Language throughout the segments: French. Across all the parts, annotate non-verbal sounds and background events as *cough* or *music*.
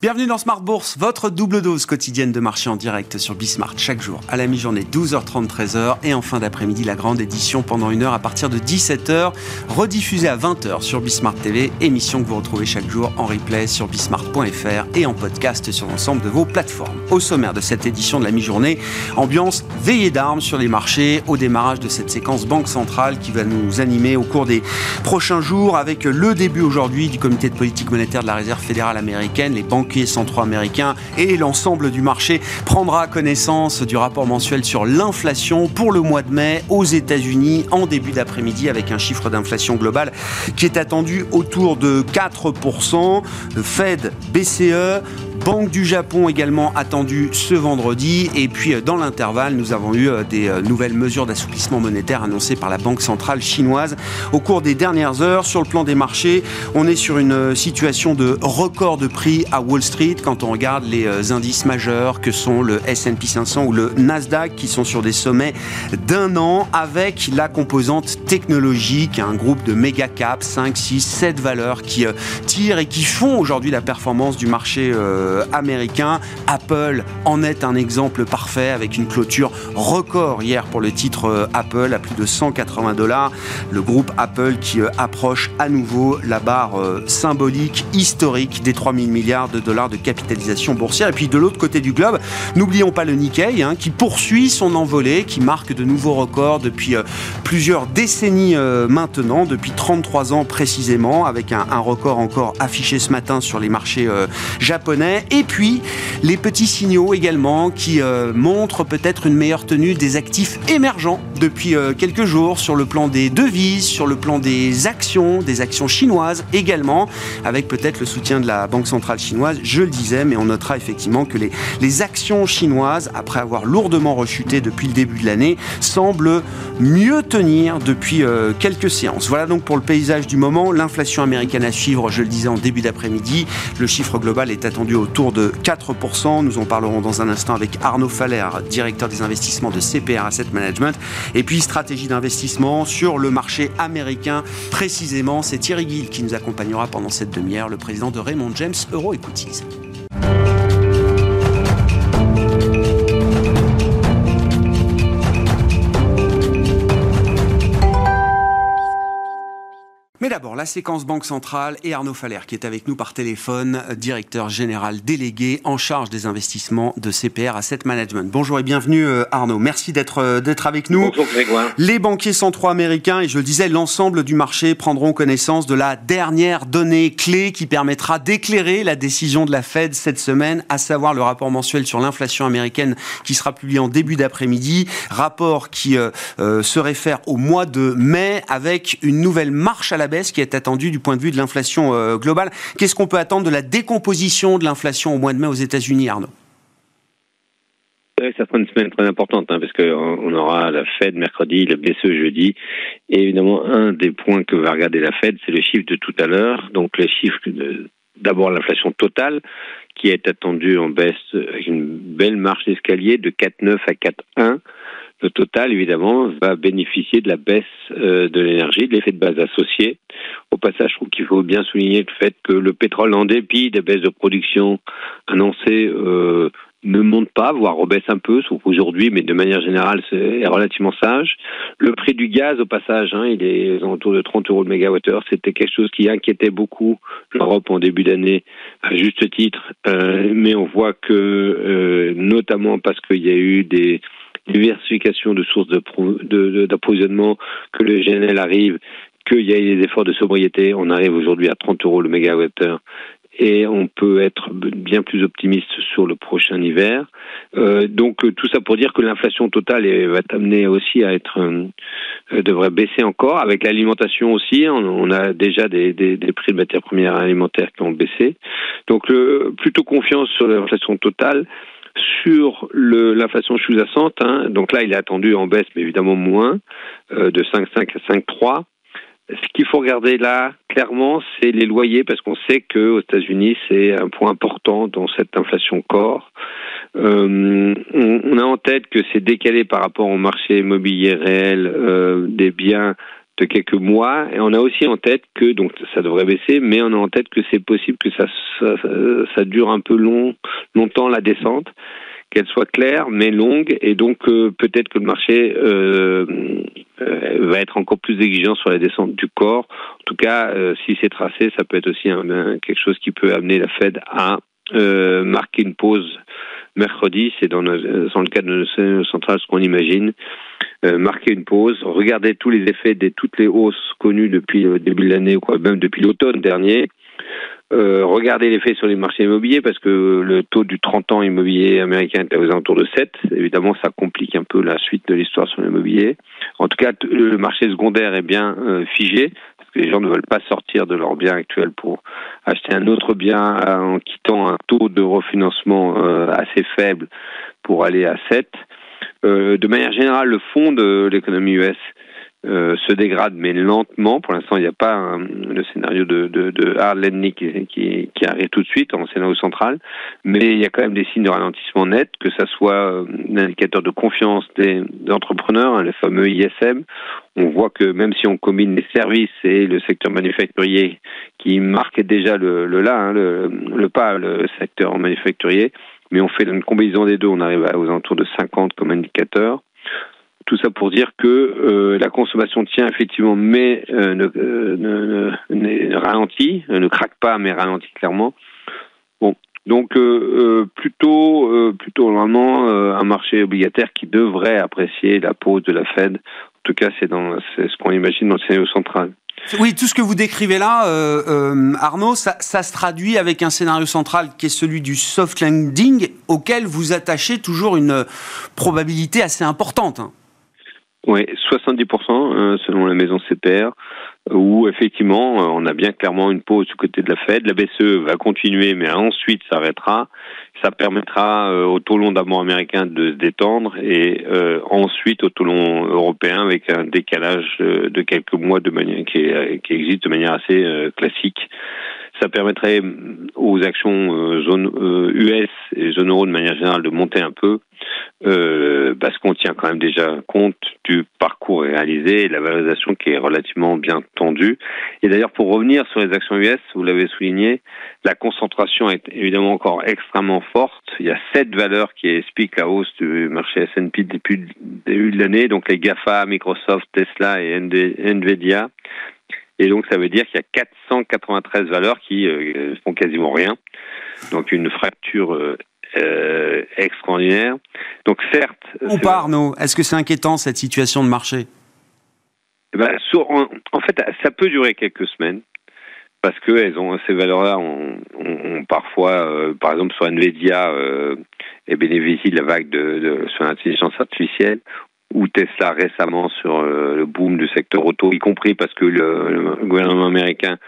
Bienvenue dans Smart Bourse, votre double dose quotidienne de marché en direct sur Bismart chaque jour à la mi-journée 12h30 13h et en fin d'après-midi la grande édition pendant une heure à partir de 17h rediffusée à 20h sur Bismart TV, émission que vous retrouvez chaque jour en replay sur bismart.fr et en podcast sur l'ensemble de vos plateformes. Au sommaire de cette édition de la mi-journée, ambiance veillée d'armes sur les marchés au démarrage de cette séquence banque centrale qui va nous animer au cours des prochains jours avec le début aujourd'hui du comité de politique monétaire de la Réserve fédérale américaine, les banques banquiers centraux américains et l'ensemble du marché prendra connaissance du rapport mensuel sur l'inflation pour le mois de mai aux États-Unis en début d'après-midi avec un chiffre d'inflation globale qui est attendu autour de 4%. Le Fed, BCE, Banque du Japon également attendue ce vendredi. Et puis euh, dans l'intervalle, nous avons eu euh, des euh, nouvelles mesures d'assouplissement monétaire annoncées par la Banque centrale chinoise au cours des dernières heures. Sur le plan des marchés, on est sur une situation de record de prix à Wall Street quand on regarde les indices majeurs que sont le S&P 500 ou le Nasdaq qui sont sur des sommets d'un an avec la composante technologique, un groupe de méga caps, 5, 6, 7 valeurs qui tirent et qui font aujourd'hui la performance du marché américain. Apple en est un exemple parfait avec une clôture record hier pour le titre euh, Apple à plus de 180 dollars. Le groupe Apple qui euh, approche à nouveau la barre symbolique, historique des 3000 milliards de dollars de capitalisation boursière. Et puis de l'autre côté du globe, n'oublions pas le Nikkei hein, qui poursuit son envolée, qui marque de nouveaux records depuis plusieurs décennies maintenant, depuis 33 ans précisément, avec un, record encore affiché ce matin sur les marchés japonais. Et puis, les petits signaux également qui euh, montrent peut-être une meilleure tenue des actifs émergents depuis euh, quelques jours sur le plan des devises, sur le plan des actions, des actions chinoises également, avec peut-être le soutien de la Banque centrale chinoise, je le disais, mais on notera effectivement que les, actions chinoises, après avoir lourdement rechuté depuis le début de l'année, semblent mieux tenir depuis euh, quelques séances. Voilà donc pour le paysage du moment. L'inflation américaine à suivre, je le disais en début d'après-midi. Le chiffre global est attendu au autour de 4%. Nous en parlerons dans un instant avec Arnaud Faller, directeur des investissements de CPR Asset Management. Et puis stratégie d'investissement sur le marché américain. Précisément, c'est Thierry Gill qui nous accompagnera pendant cette demi-heure, le président de Raymond James Euro Equities. La séquence Banque Centrale et Arnaud Faller, qui est avec nous par téléphone, directeur général délégué en charge des investissements de CPR Asset Management. Bonjour et bienvenue euh, Arnaud. Merci d'être euh, d'être avec nous. Bonjour Grégoire. Les banquiers centraux américains, et je le disais, l'ensemble du marché prendront connaissance de la dernière donnée clé qui permettra d'éclairer la décision de la Fed cette semaine, à savoir le rapport mensuel sur l'inflation américaine qui sera publié en début d'après-midi. Rapport qui euh, se réfère au mois de mai avec une nouvelle marche à la baisse qui est attendue du point de vue de l'inflation euh, globale. Qu'est-ce qu'on peut attendre de la décomposition de l'inflation au mois de mai aux États-Unis, Arnaud? Ça sera une semaine très importante hein, parce qu'on aura la Fed mercredi, le BCE jeudi. Et évidemment, un des points que va regarder la Fed, c'est le chiffre de tout à l'heure. Donc, le chiffre de d'abord l'inflation totale qui est attendue en baisse avec une belle marche d'escalier de 4,9 à 4,1 le total, évidemment, va bénéficier de la baisse euh, de l'énergie, de l'effet de base associé. Au passage, je trouve qu'il faut bien souligner le fait que le pétrole, en dépit des baisses de production annoncées, euh, ne monte pas, voire rebaisse un peu, sauf aujourd'hui, mais de manière générale, c'est relativement sage. Le prix du gaz, au passage, hein, il est autour de 30 euros le mégawattheure. C'était quelque chose qui inquiétait beaucoup l'Europe en début d'année, à juste titre. Euh, mais on voit que, notamment parce qu'il y a eu des diversification de sources d'approvisionnement, de, que le GNL arrive, qu'il y ait des efforts de sobriété. On arrive aujourd'hui à 30 euros le mégawattheure et on peut être bien plus optimiste sur le prochain hiver. Euh, donc euh, tout ça pour dire que l'inflation totale va amener aussi à être euh, devrait baisser encore avec l'alimentation aussi. On, a déjà des, des, des, prix de matières premières alimentaires qui ont baissé. Donc le, plutôt confiance sur l'inflation totale sur l'inflation sous-jacente, hein, donc là il est attendu en baisse, mais évidemment moins, euh, de 5,5 à 5,3. Ce qu'il faut regarder là, clairement, c'est les loyers, parce qu'on sait qu'aux États-Unis, c'est un point important dans cette inflation corps. Euh, on, a en tête que c'est décalé par rapport au marché immobilier réel euh, des biens de quelques mois. Et on a aussi en tête que, donc ça devrait baisser, mais on a en tête que c'est possible que ça, ça, ça, dure un peu long, longtemps la descente, qu'elle soit claire mais longue, et donc euh, peut-être que le marché euh, euh, va être encore plus exigeant sur la descente du corps. En tout cas, si c'est tracé, ça peut être aussi quelque chose qui peut amener la Fed à marquer une pause mercredi, c'est dans, le cadre de nos centrales ce qu'on imagine, euh, marquer une pause, regarder tous les effets de toutes les hausses connues depuis le début de l'année, même depuis l'automne dernier, euh, regarder l'effet sur les marchés immobiliers parce que le taux du 30 ans immobilier américain est aux alentours de 7. Évidemment, ça complique un peu la suite de l'histoire sur l'immobilier. En tout cas, le marché secondaire est bien euh, figé que les gens ne veulent pas sortir de leur bien actuel pour acheter un autre bien en quittant un taux de refinancement euh, assez faible pour aller à 7. de manière générale, le fond de l'économie US euh, se dégrade, mais lentement. Pour l'instant, il n'y a pas le scénario de, de, de qui, qui, qui, arrive tout de suite en scénario central, mais il y a quand même des signes de ralentissement net, que ça soit euh, un indicateur de confiance des, entrepreneurs, hein, le fameux ISM. On voit que même si on combine les services et le secteur manufacturier, qui marquait déjà le, le là, hein, le, le pas, le secteur manufacturier, mais on fait une combinaison des deux, on arrive aux alentours de 50 comme indicateur. Tout ça pour dire que euh, la consommation tient effectivement, mais euh, euh, ne, ralentit, ne craque pas, mais ralentit clairement. Bon, donc plutôt, plutôt normalement un marché obligataire qui devrait apprécier la pause de la Fed. En tout cas, c'est ce qu'on imagine dans le scénario central. Oui, tout ce que vous décrivez là, Arnaud, ça, ça, se traduit avec un scénario central qui est celui du soft landing, auquel vous attachez toujours une probabilité assez importante. Oui, 70% euh, selon la maison CPR, où effectivement euh, on a bien clairement une pause du côté de la Fed. La BCE va continuer, mais ensuite s'arrêtera. Ça permettra euh, au taux long d'amont américain de se détendre et ensuite au taux long européen avec un décalage de quelques mois de manière qui, qui existe de manière assez classique ça permettrait aux actions zone US et zone euro de manière générale de monter un peu euh, parce qu'on tient quand même déjà compte du parcours réalisé et de la valorisation qui est relativement bien tendue. Et d'ailleurs, pour revenir sur les actions US, vous l'avez souligné, la concentration est évidemment encore extrêmement forte. Il y a sept valeurs qui expliquent la hausse du marché S&P depuis le début de l'année, donc les GAFA, Microsoft, Tesla et Nvidia. Et donc, ça veut dire qu'il y a 493 valeurs qui euh, font quasiment rien. Donc, une fracture euh, euh, extraordinaire. Donc certes... Ou pas Arnaud? Est-ce que c'est inquiétant cette situation de marché? Eh ben, en, fait, ça peut durer quelques semaines parce que elles ont ces valeurs-là ont, parfois, euh, par exemple sur Nvidia, euh, et bénéficient de la vague de, de sur l'intelligence artificielle ou Tesla récemment sur euh, le boom du secteur auto, y compris parce que le, gouvernement américain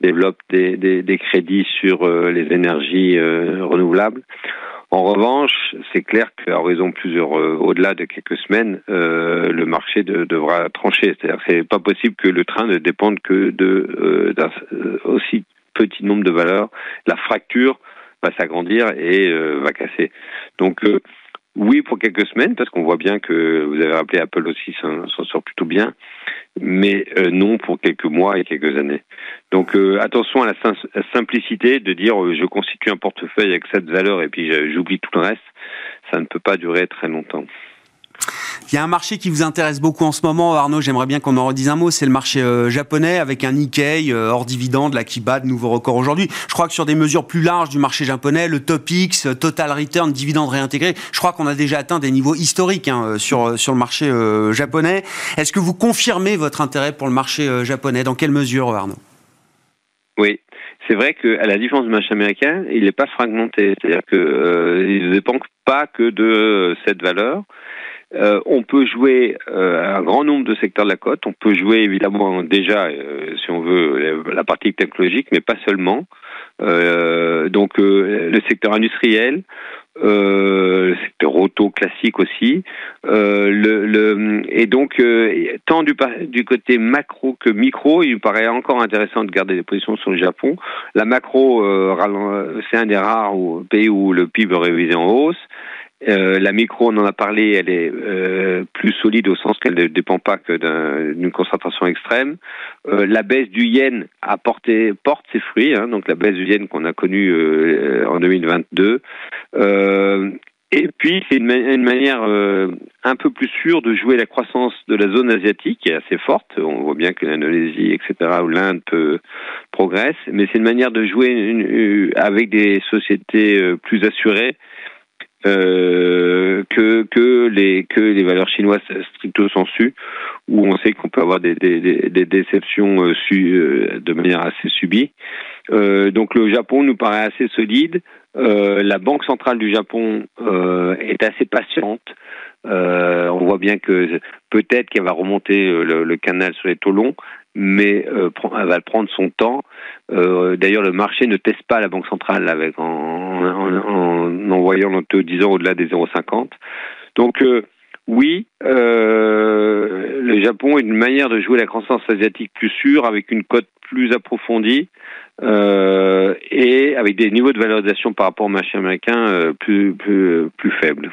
développe des, crédits sur les énergies renouvelables. En revanche, c'est clair qu'à horizon plusieurs, euh, au-delà de quelques semaines, euh, le marché devra trancher. C'est-à-dire c'est pas possible que le train ne dépende que euh, d'un aussi petit nombre de valeurs. La fracture va s'agrandir et va casser. Donc oui, pour quelques semaines, parce qu'on voit bien que vous avez rappelé Apple aussi s'en sort plutôt bien, mais euh, non pour quelques mois et quelques années. Donc euh, attention à la, simplicité de dire euh, je constitue un portefeuille avec cette valeur et puis j'oublie tout le reste. Ça ne peut pas durer très longtemps. Il y a un marché qui vous intéresse beaucoup en ce moment, Arnaud, j'aimerais bien qu'on en redise un mot, c'est le marché euh, japonais avec un Nikkei euh, hors dividende là, qui bat de nouveaux records aujourd'hui. Je crois que sur des mesures plus larges du marché japonais, le Topix, euh, Total Return, dividende réintégré, je crois qu'on a déjà atteint des niveaux historiques hein, sur, sur le marché japonais. Est-ce que vous confirmez votre intérêt pour le marché japonais? Dans quelle mesure, Arnaud? Oui, c'est vrai qu'à la différence du marché américain, il n'est pas fragmenté. C'est-à-dire qu'il ne dépend pas que de cette valeur. Euh, on peut jouer euh, un grand nombre de secteurs de la côte. On peut jouer évidemment déjà, euh, si on veut, la partie technologique, mais pas seulement. donc le secteur industriel, le secteur auto classique aussi. le, et donc, tant du, du côté macro que micro, il me paraît encore intéressant de garder des positions sur le Japon. La macro, c'est un des rares pays où le PIB est révisé en hausse. Euh, la micro, on en a parlé, elle est euh, plus solide au sens qu'elle ne dépend pas que d'une concentration extrême. Euh, la baisse du yen a porté, porte ses fruits, hein, donc la baisse du yen qu'on a connue en 2022. et puis, c'est une, manière un peu plus sûre de jouer la croissance de la zone asiatique, qui est assez forte. On voit bien que l'Indonésie, etc., ou l'Inde peut progresse, mais c'est une manière de jouer avec des sociétés plus assurées euh, que que les que les valeurs chinoises stricto sensu où on sait qu'on peut avoir des, des, déceptions euh, euh, de manière assez subie. Donc le Japon nous paraît assez solide. La banque centrale du Japon est assez patiente. on voit bien que peut-être qu'elle va remonter le, canal sur les taux longs, mais euh, va prendre son temps. Euh, D'ailleurs, le marché ne teste pas la Banque centrale en, en, en envoyant le taux 10 ans au-delà des 0,50. Donc euh, oui, euh, le Japon est une manière de jouer la croissance asiatique plus sûre, avec une cote plus approfondie et avec des niveaux de valorisation par rapport au marché américain plus, plus, plus faibles.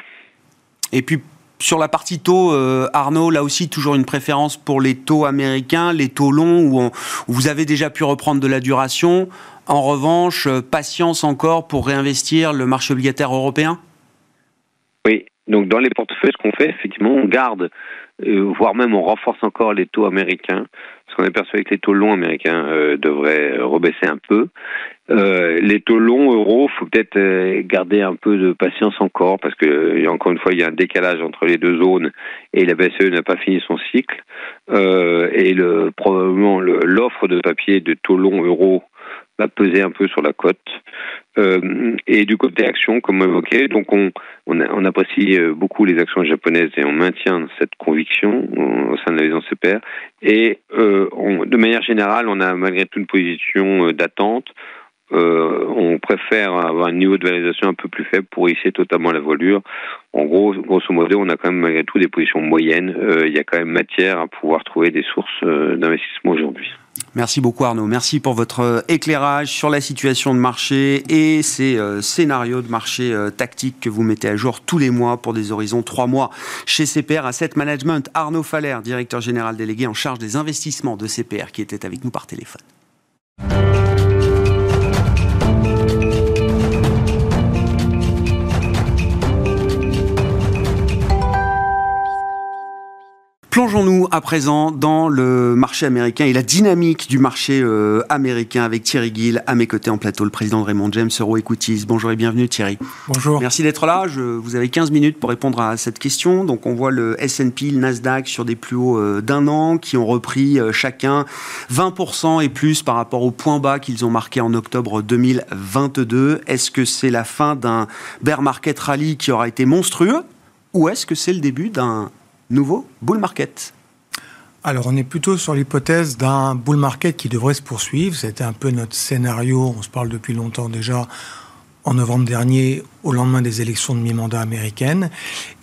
Et puis sur la partie taux, euh, Arnaud, là aussi toujours une préférence pour les taux américains, les taux longs où, vous avez déjà pu reprendre de la duration. En revanche, euh, patience encore pour réinvestir le marché obligataire européen? Oui, donc dans les portefeuilles, ce qu'on fait, effectivement, on garde, euh, voire même on renforce encore les taux américains, qu'on est persuadé que les taux longs américains devraient rebaisser un peu. Euh, les taux longs euros, faut peut-être euh, garder un peu de patience encore parce que encore une fois, il y a un décalage entre les deux zones et la BCE n'a pas fini son cycle euh, et le, probablement l'offre de papier de taux longs euros va peser un peu sur la cote. Euh, et du côté actions, comme évoqué, donc on, on, on, apprécie beaucoup les actions japonaises et on maintient cette conviction au sein de la maison CPR. Et euh, on, de manière générale, on a malgré tout une position d'attente. Euh, on préfère avoir un niveau de valorisation un peu plus faible pour hisser totalement la voilure. En gros, grosso modo, on a quand même malgré tout des positions moyennes. Euh, il y a quand même matière à pouvoir trouver des sources euh, d'investissement aujourd'hui. Merci beaucoup Arnaud. Merci pour votre éclairage sur la situation de marché et ces scénarios de marché tactiques que vous mettez à jour tous les mois pour des horizons trois mois chez CPR Asset Management. Arnaud Faller, directeur général délégué en charge des investissements de CPR, qui était avec nous par téléphone. Plongeons-nous à présent dans le marché américain et la dynamique du marché euh, américain avec Thierry Gill à mes côtés en plateau, le président de Raymond James, Euro Equities. Bonjour et bienvenue Thierry. Bonjour. Merci d'être là. Je, vous avez 15 minutes pour répondre à cette question. Donc on voit le S&P, le Nasdaq sur des plus hauts euh, d'un an qui ont repris euh, chacun 20% et plus par rapport au point bas qu'ils ont marqué en octobre 2022. Est-ce que c'est la fin d'un bear market rally qui aura été monstrueux ou est-ce que c'est le début d'un nouveau bull market alors, on est plutôt sur l'hypothèse d'un bull market qui devrait se poursuivre. C'était un peu notre scénario, on se parle depuis longtemps déjà, en novembre dernier, au lendemain des élections de mi-mandat américaines.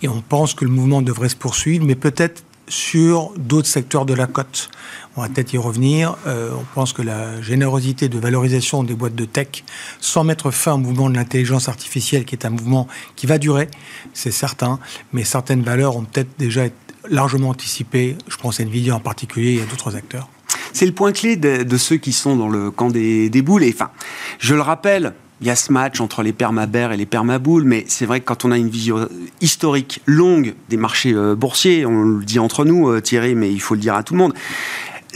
Et on pense que le mouvement devrait se poursuivre, mais peut-être sur d'autres secteurs de la cote. On va peut-être y revenir. Euh, on pense que la générosité de valorisation des boîtes de tech, sans mettre fin au mouvement de l'intelligence artificielle, qui est un mouvement qui va durer, c'est certain, mais certaines valeurs ont peut-être déjà été largement anticipées. Je pense à Nvidia en particulier et à d'autres acteurs. C'est le point clé de, ceux qui sont dans le camp des, des boules. Et enfin, je le rappelle, il y a ce match entre les permabères et les permaboules, mais c'est vrai que quand on a une vision historique longue des marchés euh, boursiers, on le dit entre nous, euh, Thierry, mais il faut le dire à tout le monde,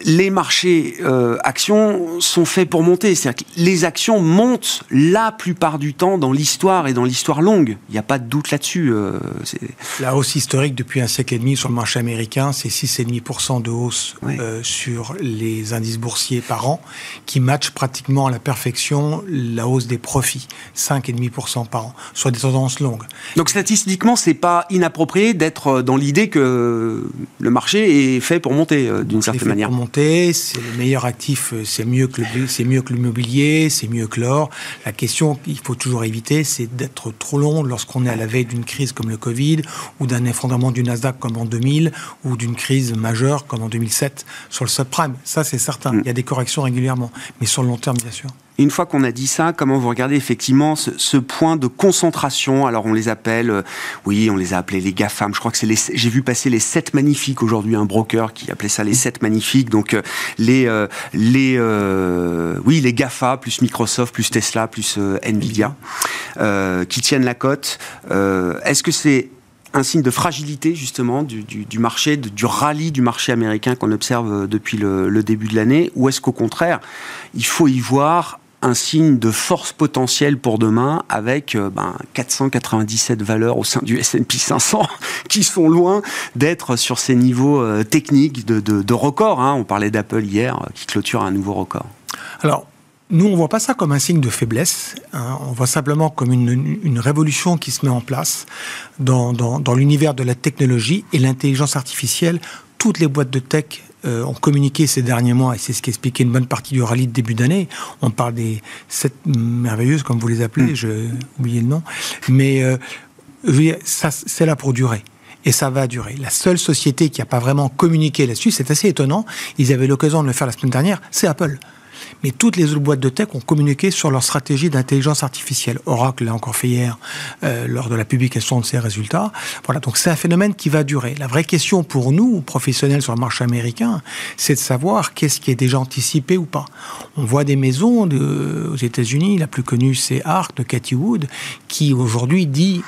les marchés euh, actions sont faits pour monter. C'est-à-dire que les actions montent la plupart du temps dans l'histoire et dans l'histoire longue. Il n'y a pas de doute là-dessus. Euh, la hausse historique depuis un siècle et demi sur le marché américain, c'est 6,5% de hausse euh, sur les indices boursiers par an, qui match pratiquement à la perfection la hausse des profits, 5,5% par an, soit des tendances longues. Donc statistiquement, c'est pas inapproprié d'être dans l'idée que le marché est fait pour monter d'une certaine manière c'est le meilleur actif, euh, c'est mieux que c'est mieux que l'immobilier, c'est mieux que l'or. La question qu'il faut toujours éviter, c'est d'être trop long lorsqu'on est à la veille d'une crise comme le Covid ou d'un effondrement du Nasdaq comme en 2000 ou d'une crise majeure comme en 2007 sur le subprime. Ça, c'est certain. Mm. Il y a des corrections régulièrement, mais sur le long terme, bien sûr. Une fois qu'on a dit ça, comment vous regardez effectivement ce, point de concentration? Alors on les appelle, euh, oui, on les a appelés les GAFAM. Je crois que c'est les. J'ai vu passer les 7 magnifiques aujourd'hui, un broker qui appelait ça les 7 magnifiques. Donc euh, les euh, les oui les GAFA plus Microsoft plus Tesla plus Nvidia qui tiennent la cote. Est-ce que c'est un signe de fragilité justement du, marché, du rallye du marché américain qu'on observe depuis le, le début de l'année, ou est-ce qu'au contraire, il faut y voir un signe de force potentielle pour demain avec euh, ben, 497 valeurs au sein du *laughs* S&P 500 qui sont loin d'être sur ces niveaux euh, techniques de, record. Hein. On parlait d'Apple hier euh, qui clôture un nouveau record. Alors, nous, on ne voit pas ça comme un signe de faiblesse. Hein. On voit simplement comme une, révolution qui se met en place dans, dans l'univers de la technologie et l'intelligence artificielle. Toutes les boîtes de tech euh, ont communiqué ces derniers mois, et c'est ce qui expliquait une bonne partie du rallye de début d'année. On parle des sept merveilleuses, comme vous les appelez, mm. j'ai oublié le nom. Mais euh, ça, c'est là pour durer et ça va durer. La seule société qui n'a pas vraiment communiqué là-dessus, c'est assez étonnant, ils avaient l'occasion de le faire la semaine dernière, c'est Apple mais toutes les autres boîtes de tech ont communiqué sur leur stratégie d'intelligence artificielle. Oracle l'a encore fait hier euh, lors de la publication de ses résultats. Voilà, donc c'est un phénomène qui va durer. La vraie question pour nous, professionnels sur le marché américain, c'est de savoir qu'est-ce qui est déjà anticipé ou pas. On voit des maisons aux États-Unis, la plus connue c'est Arc de Cathy Wood, qui aujourd'hui dit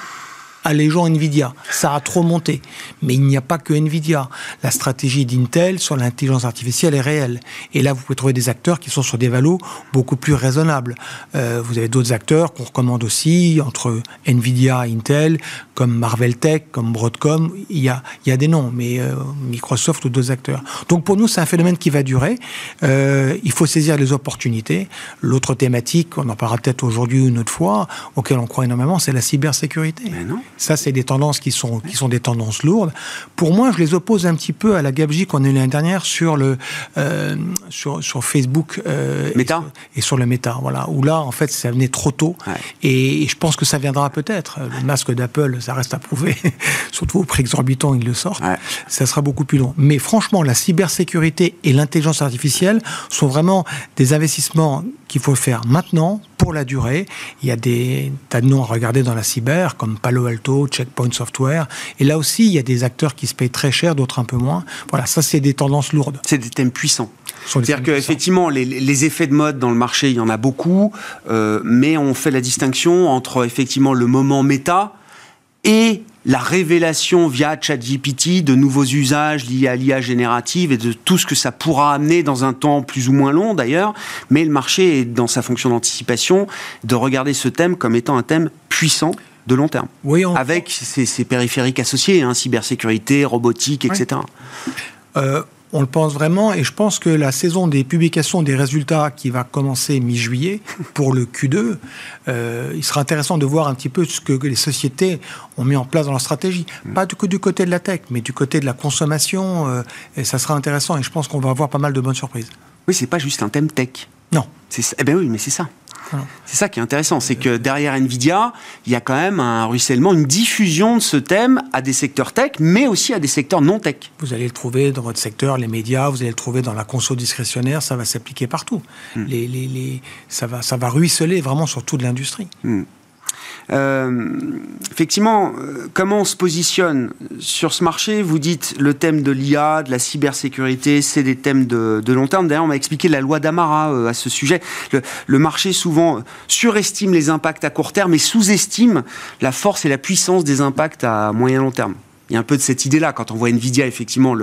allégeant Nvidia. Ça a trop monté. Mais il n'y a pas que Nvidia. La stratégie d'Intel sur l'intelligence artificielle est réelle. Et là, vous pouvez trouver des acteurs qui sont sur des valos beaucoup plus raisonnables. Euh, vous avez d'autres acteurs qu'on recommande aussi, entre Nvidia et Intel, comme Marvel Tech, comme Broadcom. Il y a, il y a des noms, mais euh, Microsoft ou d'autres acteurs. Donc pour nous, c'est un phénomène qui va durer. Euh, il faut saisir les opportunités. L'autre thématique, on en parlera peut-être aujourd'hui ou une autre fois, auquel on croit énormément, c'est la cybersécurité. Ça, c'est des tendances qui sont, qui sont des tendances lourdes. Pour moi, je les oppose un petit peu à la gabegie qu'on a eu l'année dernière sur, le, euh, sur, sur Facebook euh, Meta. Et, sur le Meta. Voilà, où là, en fait, ça venait trop tôt. Et, je pense que ça viendra peut-être. Le masque d'Apple, ça reste à prouver. *laughs* Surtout au prix exorbitant, ils le sortent. Ça sera beaucoup plus long. Mais franchement, la cybersécurité et l'intelligence artificielle sont vraiment des investissements qu'il faut faire maintenant pour la durée. Il y a des tas de noms à regarder dans la cyber, comme Palo Alto, Checkpoint Software. Et là aussi, il y a des acteurs qui se payent très cher, d'autres un peu moins. Voilà, ça, c'est des tendances lourdes. C'est des thèmes puissants. C'est-à-dire qu'effectivement, les, les, effets de mode dans le marché, il y en a beaucoup, euh, mais on fait la distinction entre effectivement le moment méta et la révélation via ChatGPT de nouveaux usages liés à l'IA générative et de tout ce que ça pourra amener dans un temps plus ou moins long d'ailleurs, mais le marché est dans sa fonction d'anticipation de regarder ce thème comme étant un thème puissant de long terme, oui, avec ses, périphériques associés, hein, cybersécurité, robotique, etc. On le pense vraiment et je pense que la saison des publications des résultats qui va commencer mi-juillet *laughs* pour le Q2, euh, il sera intéressant de voir un petit peu ce que les sociétés ont mis en place dans leur stratégie. Mm. Pas que du côté de la tech, mais du côté de la consommation. Euh, et ça sera intéressant et je pense qu'on va avoir pas mal de bonnes surprises. Oui, c'est pas juste un thème tech. Non. Eh bien oui, mais c'est ça. C'est ça qui est intéressant, c'est que derrière Nvidia, il y a quand même un ruissellement, une diffusion de ce thème à des secteurs tech, mais aussi à des secteurs non tech. Vous allez le trouver dans votre secteur, les médias, vous allez le trouver dans la conso discrétionnaire, ça va s'appliquer partout. Hmm. Les, ça, va, ça va ruisseler vraiment sur toute l'industrie. Hmm. Euh, effectivement, euh, comment on se positionne sur ce marché? Vous dites le thème de l'IA, de la cybersécurité, c'est des thèmes de, long terme. D'ailleurs, on m'a expliqué la loi d'Amara euh, à ce sujet. Le, marché souvent surestime les impacts à court terme et sous-estime la force et la puissance des impacts à moyen long terme il y a un peu de cette idée-là quand on voit Nvidia, effectivement,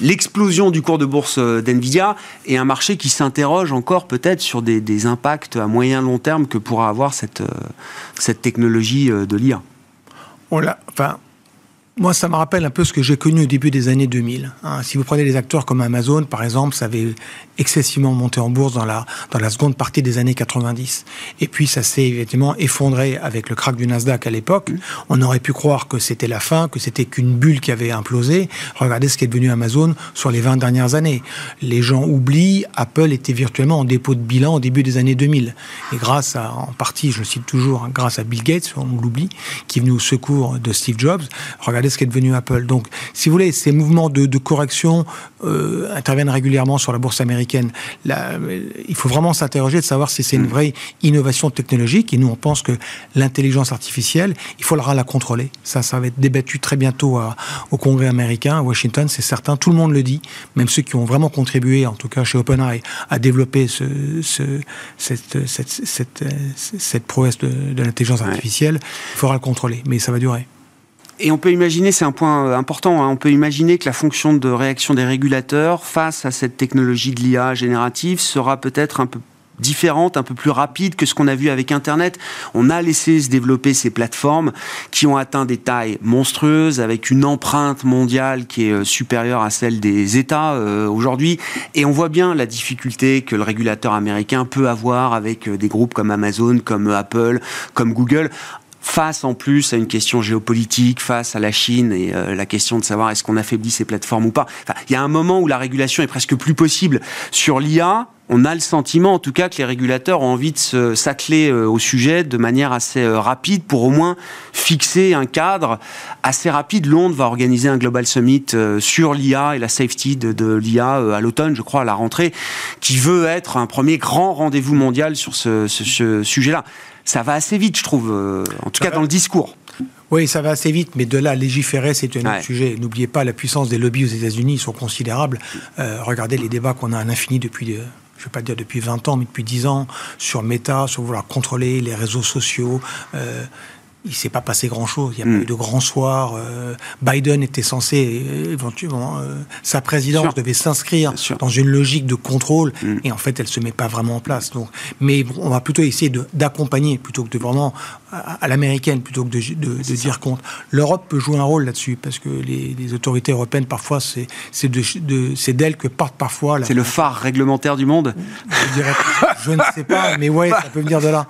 l'explosion le, du cours de bourse euh, d'Nvidia et un marché qui s'interroge encore peut-être sur des, impacts à moyen long terme que pourra avoir cette, euh, cette technologie euh, de l'IA. On enfin, moi, ça me rappelle un peu ce que j'ai connu au début des années 2000. Hein. Si vous prenez des acteurs comme Amazon, par exemple, ça avait excessivement monté en bourse dans la, dans la seconde partie des années 90. Et puis, ça s'est effectivement effondré avec le crack du Nasdaq à l'époque. On aurait pu croire que c'était la fin, que c'était qu'une bulle qui avait implosé. Regardez ce qui est devenu Amazon sur les 20 dernières années. Les gens oublient, Apple était virtuellement en dépôt de bilan au début des années 2000. Et grâce à, en partie, je le cite toujours, hein, grâce à Bill Gates, on l'oublie, qui est venu au secours de Steve Jobs, regardez ce qui est devenu Apple. Donc, si vous voulez, ces mouvements de, correction euh, interviennent régulièrement sur la bourse américaine. il faut vraiment s'interroger de savoir si c'est une mm. vraie innovation technologique. Et nous, on pense que l'intelligence artificielle, il faudra la contrôler. Ça, ça va être débattu très bientôt au Congrès américain, à Washington, c'est certain. Tout le monde le dit, même ceux qui ont vraiment contribué, en tout cas chez OpenAI, à développer ce, cette, cette, cette, prouesse de, de l'intelligence artificielle. Il faudra le contrôler, mais ça va durer. Et on peut imaginer, c'est un point euh, important, hein, on peut imaginer que la fonction de réaction des régulateurs face à cette technologie de l'IA générative sera peut-être un peu différente, un peu plus rapide que ce qu'on a vu avec Internet. On a laissé se développer ces plateformes qui ont atteint des tailles monstrueuses avec une empreinte mondiale qui est euh, supérieure à celle des États euh, aujourd'hui. Et on voit bien la difficulté que le régulateur américain peut avoir avec des groupes comme Amazon, comme Apple, comme Google face en plus à une question géopolitique, face à la Chine et euh, la question de savoir est-ce qu'on affaiblit ces plateformes ou pas. il y a un moment où la régulation est presque plus possible. Sur l'IA, on a le sentiment, en tout cas, que les régulateurs ont envie de s'atteler euh, au sujet de manière assez euh, rapide pour au moins fixer un cadre assez rapide. Londres va organiser un Global Summit sur l'IA et la safety de, l'IA à l'automne, je crois, à la rentrée, qui veut être un premier grand rendez-vous mondial sur ce sujet-là ça va assez vite, je trouve, euh, en tout cas dans le discours. Oui, ça va assez vite, mais de là légiférer, c'est un autre sujet. N'oubliez pas la puissance des lobbies aux États-Unis, ils sont considérables. Euh, regardez les débats qu'on a à l'infini depuis, euh, je ne vais pas dire depuis 20 ans, mais depuis 10 ans, sur Meta, sur vouloir contrôler les réseaux sociaux il s'est pas passé grand-chose. Il y a pas hmm. eu de grand soir. Euh, Biden était censé, euh, éventuellement, euh, sa présidence devait s'inscrire dans une logique de contrôle, hmm. et en fait, elle se met pas vraiment en place. Donc, mais on va plutôt essayer d'accompagner, plutôt que de vraiment à, l'américaine, plutôt que de, de, dire contre. L'Europe peut jouer un rôle là-dessus, parce que les, autorités européennes, parfois, c'est d'elles que partent parfois... C'est le phare réglementaire du monde? Je, dirais, je ne sais pas, mais ouais, ça peut venir de là.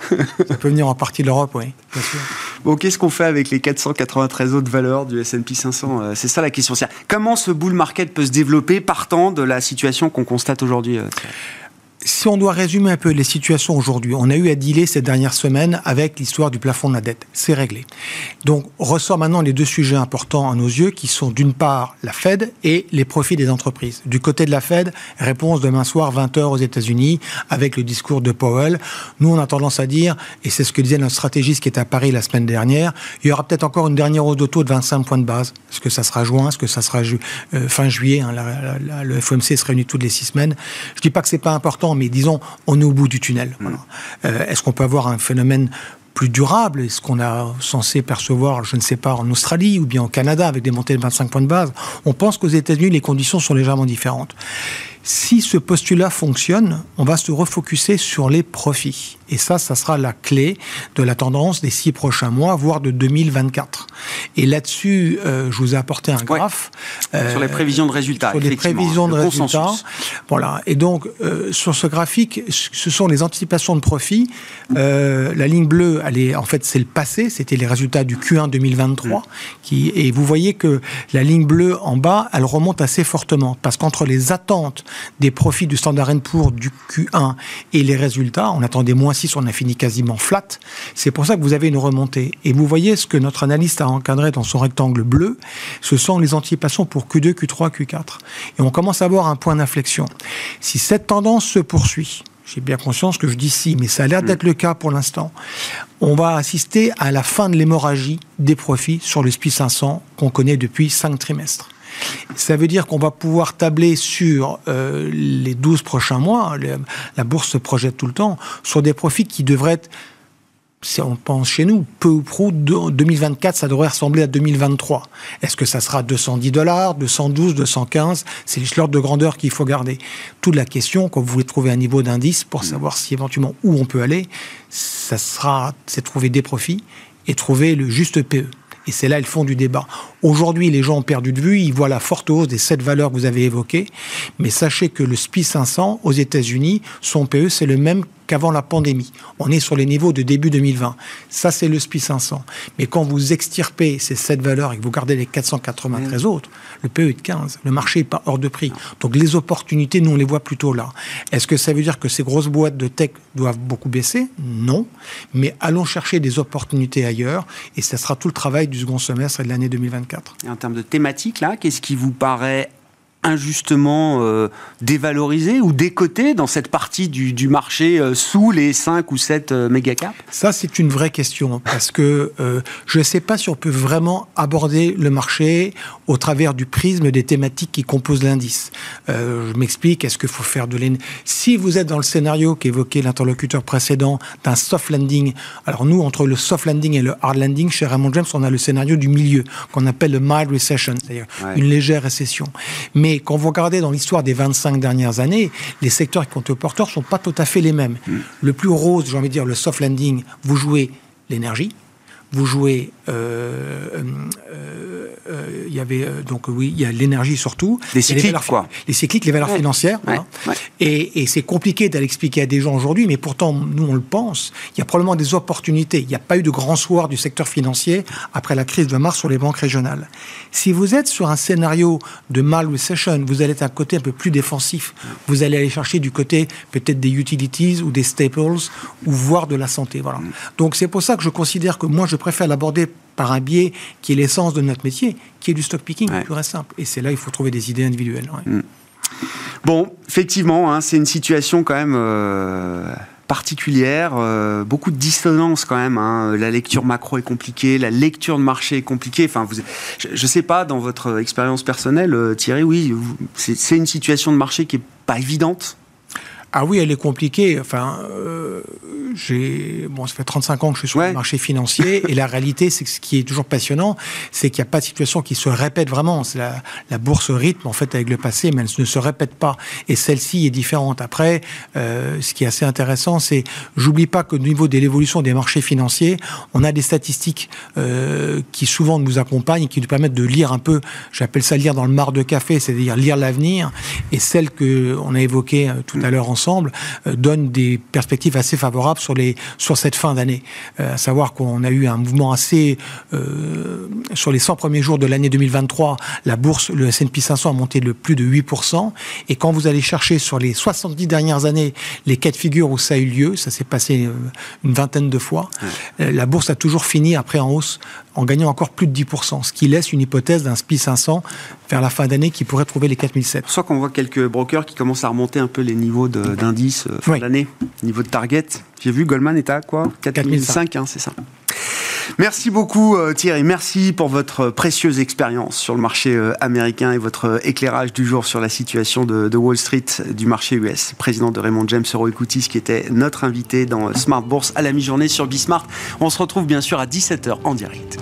Ça peut venir en partie de l'Europe, oui, bien sûr. Bon, qu'est-ce qu'on fait avec les 493 autres valeurs du S&P 500 euh, C'est ça la question. Comment ce bull market peut se développer partant de la situation qu'on constate aujourd'hui euh, si on doit résumer un peu les situations aujourd'hui, on a eu à dealer ces dernières semaines avec l'histoire du plafond de la dette. C'est réglé. Donc, ressort maintenant les deux sujets importants à nos yeux qui sont d'une part la Fed et les profits des entreprises. Du côté de la Fed, réponse demain soir 20h aux États-Unis avec le discours de Powell. Nous, on a tendance à dire, et c'est ce que disait notre stratégiste qui était à Paris la semaine dernière, il y aura peut-être encore une dernière hausse de de 25 points de base. Est-ce que ça sera juin? Est-ce que ça sera euh, fin juillet hein, Le FOMC se réunit toutes les six semaines. Je dis pas que c'est pas important, mais disons, on est au bout du tunnel. Mm. Euh, est-ce qu'on peut avoir un phénomène plus durable? Est-ce qu'on a censé percevoir, je ne sais pas, en Australie ou bien au Canada avec des montées de 25 points de base? On pense qu'aux États-Unis, les conditions sont légèrement différentes. Si ce postulat fonctionne, on va se refocuser sur les profits. Et ça, ça sera la clé de la tendance des six prochains mois, voire de 2024. Et là-dessus, euh, je vous ai apporté un graphe. Euh, sur les prévisions de résultats. Sur les prévisions de résultats. Voilà. Et donc, euh, sur ce graphique, ce sont les anticipations de profit. la ligne bleue, elle est, en fait, c'est le passé. C'était les résultats du Q1 2023. Mm. Qui, et vous voyez que la ligne bleue en bas, elle remonte assez fortement. Parce qu'entre les attentes des profits du Standard Poor's du Q1 et les résultats, on attendait moins 6, on a fini quasiment flat. C'est pour ça que vous avez une remontée. Et vous voyez ce que notre analyste a encadré dans son rectangle bleu, ce sont les anticipations pour Q2, Q3, Q4. Et on commence à avoir un point d'inflexion. Si cette tendance se poursuit, j'ai bien conscience que je dis si, mais ça a l'air d'être le cas pour l'instant. On va assister à la fin de l'hémorragie des profits sur le SPI 500 qu'on connaît depuis cinq trimestres. Ça veut dire qu'on va pouvoir tabler sur euh, les 12 prochains mois, la bourse se projette tout le temps, sur des profits qui devraient être si on pense chez nous, peu ou prou, 2024, ça devrait ressembler à 2023. Est-ce que ça sera 210 dollars, 212, 215 C'est l'ordre de grandeur qu'il faut garder. Toute la question, quand vous voulez trouver un niveau d'indice pour savoir si éventuellement où on peut aller, ça sera, c'est trouver des profits et trouver le juste PE. Et c'est là le fond du débat. Aujourd'hui, les gens ont perdu de vue, ils voient la forte hausse des sept valeurs que vous avez évoquées, mais sachez que le SPI 500 aux États-Unis, son PE, c'est le même qu'avant la pandémie. On est sur les niveaux de début 2020. Ça, c'est le SPI 500. Mais quand vous extirpez ces sept valeurs et que vous gardez les 493 autres, le PE est de 15. Le marché n'est pas hors de prix. Donc les opportunités, nous, on les voit plutôt là. Est-ce que ça veut dire que ces grosses boîtes de tech doivent beaucoup baisser? Non. Mais allons chercher des opportunités ailleurs et ça sera tout le travail du second semestre et de l'année 2024. 2024. Et en termes de thématique, là, qu'est-ce qui vous paraît injustement euh, dévalorisé ou décoté dans cette partie du, marché euh, sous les 5 ou 7 euh, mégacaps? Ça, c'est une vraie question parce que je ne sais pas si on peut vraiment aborder le marché au travers du prisme des thématiques qui composent l'indice. je m'explique, est-ce qu'il faut faire de l'énergie Si vous êtes dans le scénario qu'évoquait l'interlocuteur précédent d'un soft landing, alors nous, entre le soft landing et le hard landing, chez Raymond James, on a le scénario du milieu qu'on appelle le mild recession, c'est-à-dire une légère récession. Mais mais quand vous regardez dans l'histoire des 25 dernières années, les secteurs qui comptent porteurs ne sont pas tout à fait les mêmes. Mm. Le plus rose, j'ai envie de dire, le soft landing, vous jouez l'énergie, vous jouez euh, euh, euh, il y avait donc oui, il y a l'énergie surtout. Les cycliques, les valeurs, quoi. Les cycliques, les valeurs financières. Et, et c'est compliqué d'aller expliquer à des gens aujourd'hui, mais pourtant, nous, on le pense. Il y a probablement des opportunités. Il n'y a pas eu de grand soir du secteur financier après la crise de mars sur les banques régionales. Si vous êtes sur un scénario de mal recession, vous allez être un côté un peu plus défensif. Vous allez aller chercher du côté peut-être des utilities ou des staples ou voire de la santé. Voilà. Mm. Donc c'est pour ça que je considère que moi, je préfère l'aborder par un biais qui est l'essence de notre métier, qui est du stock picking, ouais. pur et simple. Et c'est là il faut trouver des idées individuelles. Mm. Bon, effectivement, hein, c'est une situation quand même euh, particulière, euh, beaucoup de dissonance quand même. Hein. La lecture macro est compliquée, la lecture de marché est compliquée. Enfin, vous, je ne sais pas, dans votre expérience personnelle, euh, Thierry, oui, c'est une situation de marché qui est pas évidente. Ah oui, elle est compliquée. Enfin, j'ai bon, ça fait 35 ans que je suis sur le marché financier et la réalité, c'est que ce qui est toujours passionnant, c'est qu'il n'y a pas de situation qui se répète vraiment. La, la, bourse rythme en fait avec le passé, mais elle ne se répète pas. Et celle-ci est différente. Après, euh, ce qui est assez intéressant, c'est j'oublie pas qu'au niveau de l'évolution des marchés financiers, on a des statistiques euh, qui souvent nous accompagnent et qui nous permettent de lire un peu. J'appelle ça lire dans le mar de café, c'est-à-dire lire l'avenir. Et celle que on a évoquée euh, tout à l'heure ensemble euh, donne des perspectives assez favorables sur, les, sur cette fin d'année. Euh, à savoir qu'on a eu un mouvement assez... Euh, sur les 100 premiers jours de l'année 2023, la bourse, le S&P 500 a monté de plus de 8%. Et quand vous allez chercher sur les 70 dernières années les cas de figure où ça a eu lieu, ça s'est passé une vingtaine de fois, la bourse a toujours fini après en hausse en gagnant encore plus de 10%, ce qui laisse une hypothèse d'un SPI 500 vers la fin d'année qui pourrait trouver les 4007. C'est pour qu'on voit quelques brokers qui commencent à remonter un peu les niveaux d'indices fin d'année, niveau de target. J'ai vu Goldman est à quoi? 4005, hein, c'est ça. Merci beaucoup euh, Thierry, merci pour votre précieuse expérience sur le marché euh, américain et votre éclairage du jour sur la situation de, Wall Street du marché US. Président de Raymond James Equity, qui était notre invité dans Smart Bourse à la mi-journée sur Bismart. On se retrouve bien sûr à 17h en direct.